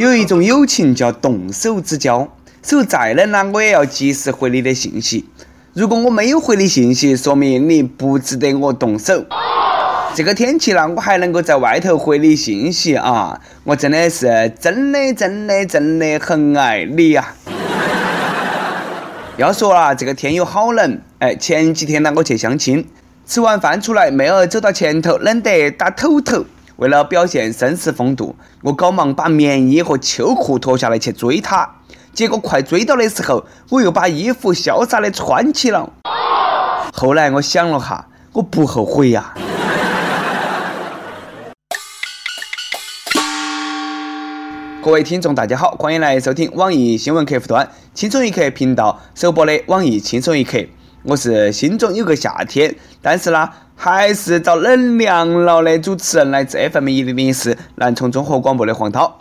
有一种友情叫动手之交，手再冷呢，我也要及时回你的信息。如果我没有回你信息，说明你不值得我动手。这个天气了，我还能够在外头回你信息啊！我真的是真的真的真的很爱你呀！要说啊，这个天又好冷，哎，前几天呢，我去相亲，吃完饭出来，妹儿走到前头，冷得打抖抖。为了表现绅士风度，我赶忙把棉衣和秋裤脱下来去追她。结果快追到的时候，我又把衣服潇洒的穿起了。后来我想了哈，我不后悔呀。各位听众，大家好，欢迎来收听网易新闻客户端轻松一刻频道首播的网易轻松一刻。我是心中有个夏天，但是呢，还是遭冷凉了的主持人，来自 FM 一零零四南充综合广播的黄涛。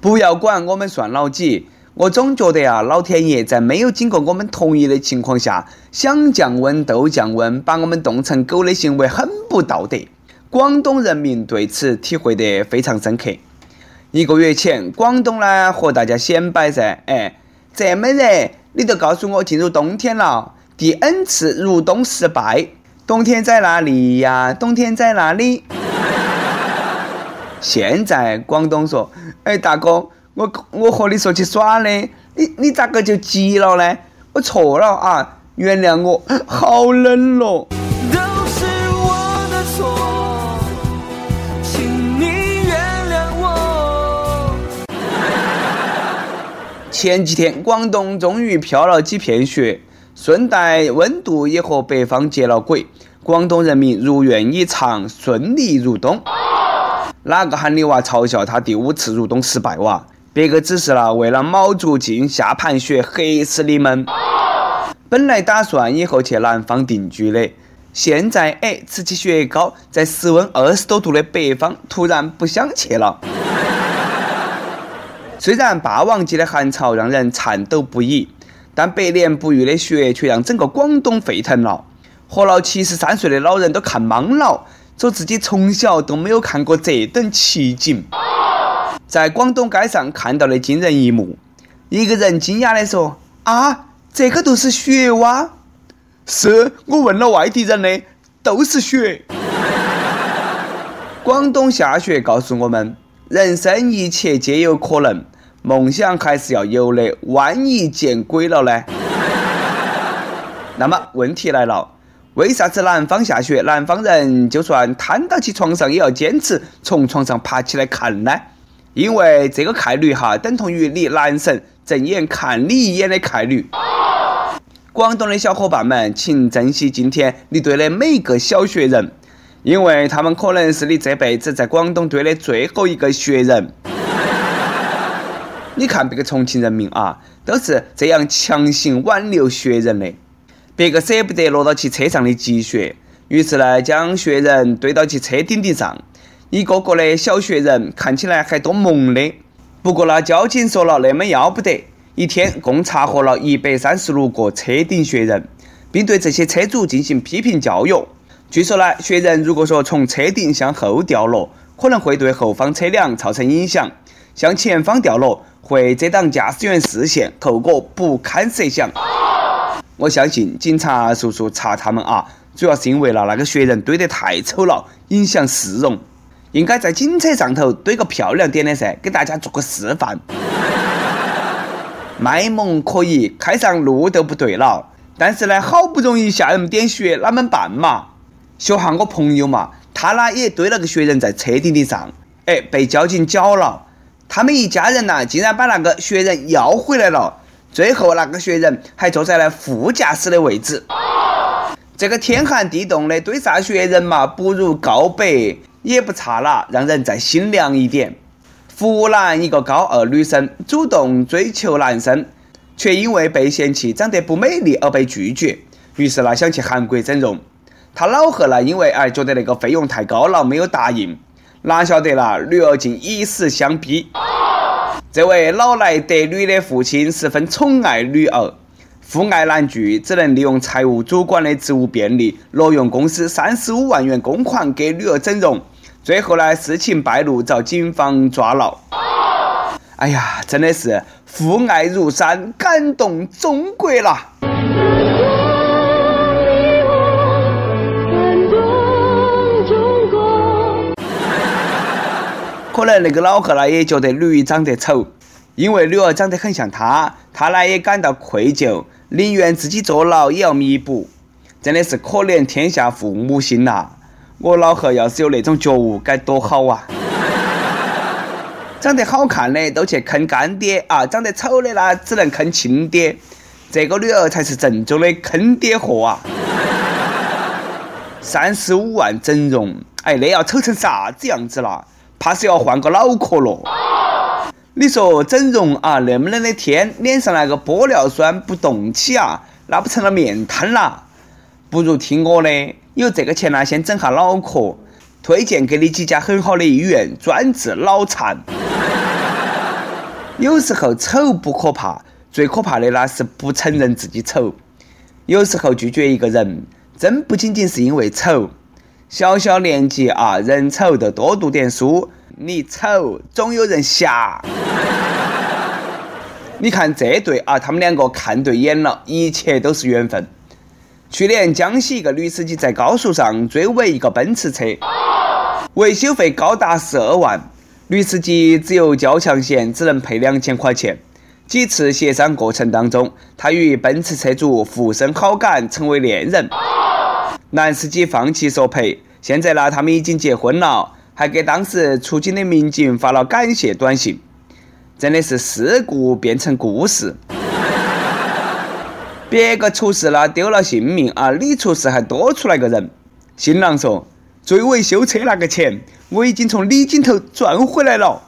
不要管我们算老几，我总觉得呀，老天爷在没有经过我们同意的情况下，想降温都降温，把我们冻成狗的行为很不道德。广东人民对此体会得非常深刻。一个月前，广东呢和大家显摆噻，哎，这么热，你都告诉我进入冬天了，第 N 次入冬失败，冬天在哪里呀？冬天在哪里？现在广东说，哎，大哥，我我和你说去耍的，你你咋个就急了呢？我错了啊，原谅我，好冷咯。前几天，广东终于飘了几片雪，顺带温度也和北方接了轨，广东人民如愿以偿，顺利入冬。哪个喊你娃嘲笑他第五次入冬失败哇？别个只是了为了卯足劲下盘雪黑死你们。本来打算以后去南方定居的，现在哎吃起雪糕，在室温二十多度的北方，突然不想去了。虽然霸王级的寒潮让人颤抖不已，但百年不遇的雪却让整个广东沸腾了。活了七十三岁的老人都看懵了，说自己从小都没有看过这等奇景。在广东街上看到的惊人一幕，一个人惊讶地说：“啊，这个都是雪哇！”是我问了外地人的，都是雪。广东下雪告诉我们，人生一切皆有可能。梦想还是要有的，万一见鬼了呢？那么问题来了，为啥子南方下雪，南方人就算瘫倒起床上也要坚持从床上爬起来看呢？因为这个概率哈，等同于你男神正眼看你一眼的概率。广东的小伙伴们，请珍惜今天你堆的每一个小雪人，因为他们可能是你这辈子在广东堆的最后一个雪人。你看别个重庆人民啊，都是这样强行挽留雪人的。别个舍不得落到其车上的积雪，于是呢，将雪人堆到其车顶顶上，一个个的小雪人看起来还多萌的。不过那交警说了，那么要不得，一天共查获了一百三十六个车顶雪人，并对这些车主进行批评教育。据说呢，雪人如果说从车顶向后掉落，可能会对后方车辆造成影响；向前方掉落。会遮挡驾驶员视线，后果不堪设想。我相信警察叔叔查他们啊，主要是因为了那个雪人堆得太丑了，影响市容。应该在警车上头堆个漂亮点的噻，给大家做个示范。卖萌可以，开上路都不对了。但是呢，好不容易下那么点雪，哪么办嘛？学下我朋友嘛，他呢也堆了个雪人在车顶顶上，哎，被交警缴了。他们一家人呐，竟然把那个雪人要回来了。最后那个雪人还坐在了副驾驶的位置。这个天寒地冻的堆啥雪人嘛，不如告白也不差了，让人再心凉一点。湖南一个高二女生主动追求男生，却因为被嫌弃长得不美丽而被拒绝，于是呢想去韩国整容。她老贺呢，因为哎觉得那个费用太高了，没有答应。哪晓得啦，女儿竟以死相逼。这位老来得女的父亲十分宠爱女儿，父爱难拒，只能利用财务主管的职务便利，挪用公司三十五万元公款给女儿整容。最后呢，事情败露，遭警方抓牢。哎呀，真的是父爱如山，感动中国啦！可能那个老贺呢也觉得女儿长得丑，因为女儿长得很像他，他呢也感到愧疚，宁愿自己坐牢也要弥补。真的是可怜天下父母心呐！我老贺要是有那种觉悟，该多好啊！长得好看的都去坑干爹啊，长得丑的呢只能坑亲爹。这个女儿才是正宗的坑爹货啊！三十五万整容，哎，那要丑成啥子样子了？怕是要换个脑壳了。你说整容啊，那么冷的天，脸上那个玻尿酸不动起啊，那不成了面瘫啦？不如听我的，有这个钱呢，先整下脑壳，推荐给你几家很好的医院，专治脑残。有时候丑不可怕，最可怕的那是不承认自己丑。有时候拒绝一个人，真不仅仅是因为丑。小小年纪啊，人丑就多读点书。你丑，总有人瞎。你看这对啊，他们两个看对眼了，一切都是缘分。去年江西一个女司机在高速上追尾一个奔驰车，维修费高达十二万，女司机只有交强险，只能赔两千块钱。几次协商过程当中，她与奔驰车主互生好感，成为恋人。男司机放弃索赔，现在呢，他们已经结婚了，还给当时出警的民警发了感谢短信。真的是事故变成故事。别个出事了，丢了性命啊！你出事还多出来个人。新郎说：“追尾修车那个钱，我已经从李金头赚回来了。”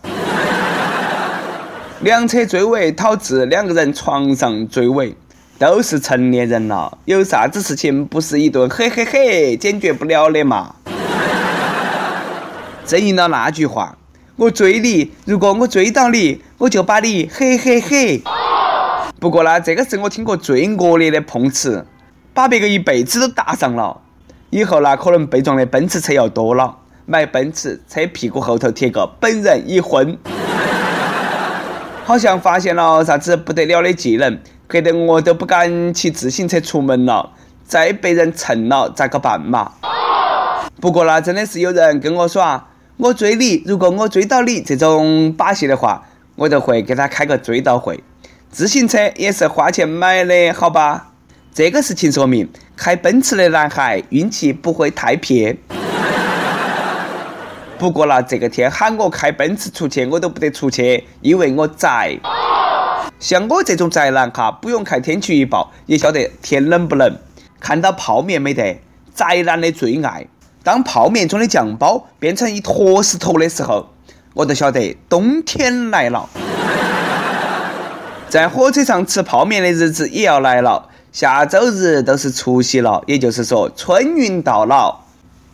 两车追尾导致，两个人床上追尾，都是成年人了，有啥子事情不是一顿嘿嘿嘿解决不了的嘛？正应了那句话：“我追你，如果我追到你，我就把你嘿嘿嘿。”不过呢，这个是我听过最恶劣的碰瓷，把别个一辈子都搭上了。以后呢，可能被撞的奔驰车要多了。买奔驰车屁股后头贴个“本人已婚”，好像发现了啥子不得了的技能，吓得我都不敢骑自行车出门了。再被人蹭了咋个办嘛？不过呢，真的是有人跟我耍，我追你，如果我追到你这种把戏的话，我就会给他开个追悼会。自行车也是花钱买的，好吧？这个事情说明，开奔驰的男孩运气不会太撇。不过啦，这个天喊我开奔驰出去，我都不得出去，因为我宅。像我这种宅男哈，不用看天气预报也晓得天冷不冷。看到泡面没得？宅男的最爱。当泡面中的酱包变成一坨石头的时候，我就晓得冬天来了。在火车上吃泡面的日子也要来了，下周日都是除夕了，也就是说春运到了。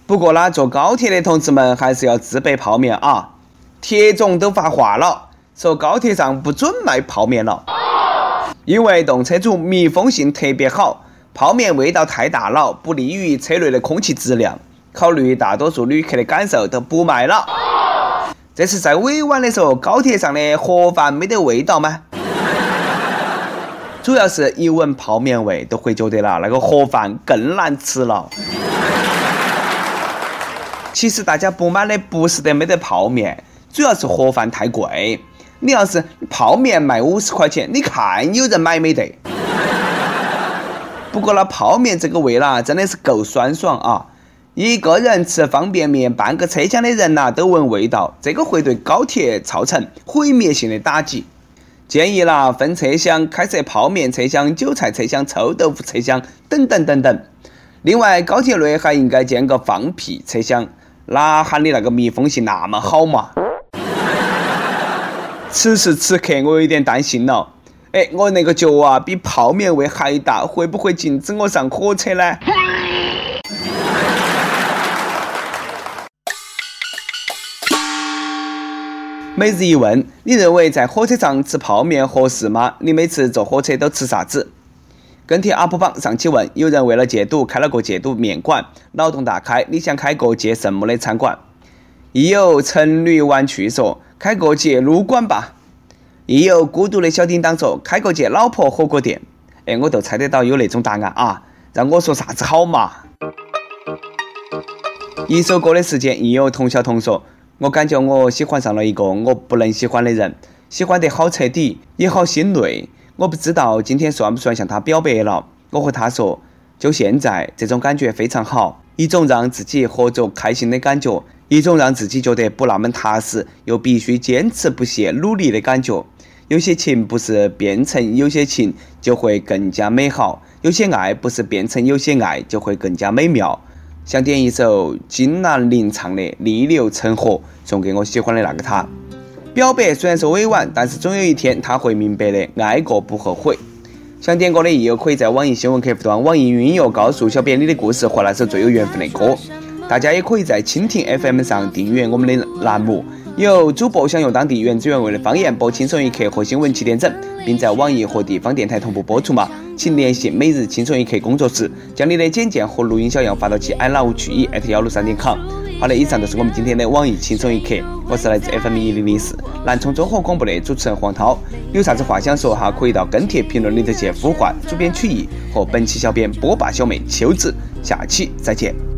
不过呢，坐高铁的同志们还是要自备泡面啊！铁总都发话了，说高铁上不准卖泡面了，因为动车组密封性特别好，泡面味道太大了，不利于车内的空气质量。考虑大多数旅客的感受，都不卖了。这是在委婉的说高铁上的盒饭没得味道吗？主要是一闻泡面味，都会觉得了，那个盒饭更难吃了。其实大家不满的不是得没得泡面，主要是盒饭太贵。你要是泡面卖五十块钱，你看有人买没得？不过那泡面这个味啦，真的是够酸爽啊！一个人吃方便面，半个车厢的人呐都闻味道，这个会对高铁造成毁灭性的打击。建议啦，分车厢开设泡面车厢、韭菜车厢、臭豆腐车厢等等等等。另外，高铁内还应该建个放屁车厢，哪喊你那个密封性那么好嘛？此时此刻，我有点担心了。哎，我那个脚啊，比泡面味还大，会不会禁止我上火车呢？每日一问：你认为在火车上吃泡面合适吗？你每次坐火车都吃啥子？跟帖 UP 榜上期问：有人为了戒赌开了个戒赌面馆，脑洞大开，你想开个戒什么的餐馆？亦有成女玩趣说：开个戒撸馆吧。亦有孤独的小叮当说：“开个间老婆火锅店。”哎，我都猜得到有那种答案啊！让我说啥子好嘛？一首歌的时间，亦有童小童说：“我感觉我喜欢上了一个我不能喜欢的人，喜欢得好彻底，也好心累。我不知道今天算不算向他表白了。我和他说，就现在，这种感觉非常好，一种让自己活着开心的感觉。”一种让自己觉得不那么踏实，又必须坚持不懈努力的感觉。有些情不是变成有些情就会更加美好，有些爱不是变成有些爱就会更加美妙。想点一首金兰玲唱的《逆流成河》，送给我喜欢的那个他。表白虽然是委婉，但是总有一天他会明白的，爱过不后悔。想点歌的益友可以在网易新闻客户端、网易云音乐告诉小编你的故事和那首最有缘分的歌。大家也可以在蜻蜓 FM 上订阅我们的栏目，由主播享用当地原汁原味的方言播《轻松一刻》和新闻七点整，并在网易和地方电台同步播出吗？请联系每日轻松一刻工作室，将你的简介和录音小样发到其 i love 曲艺 at 幺六三点 com。好的，以上就是我们今天的网易轻松一刻，我是来自 FM 一零零四南充综合广播的主持人黄涛。有啥子话想说哈，可以到跟帖评论里头去呼唤主编曲艺和本期小编波霸小妹秋子。下期再见。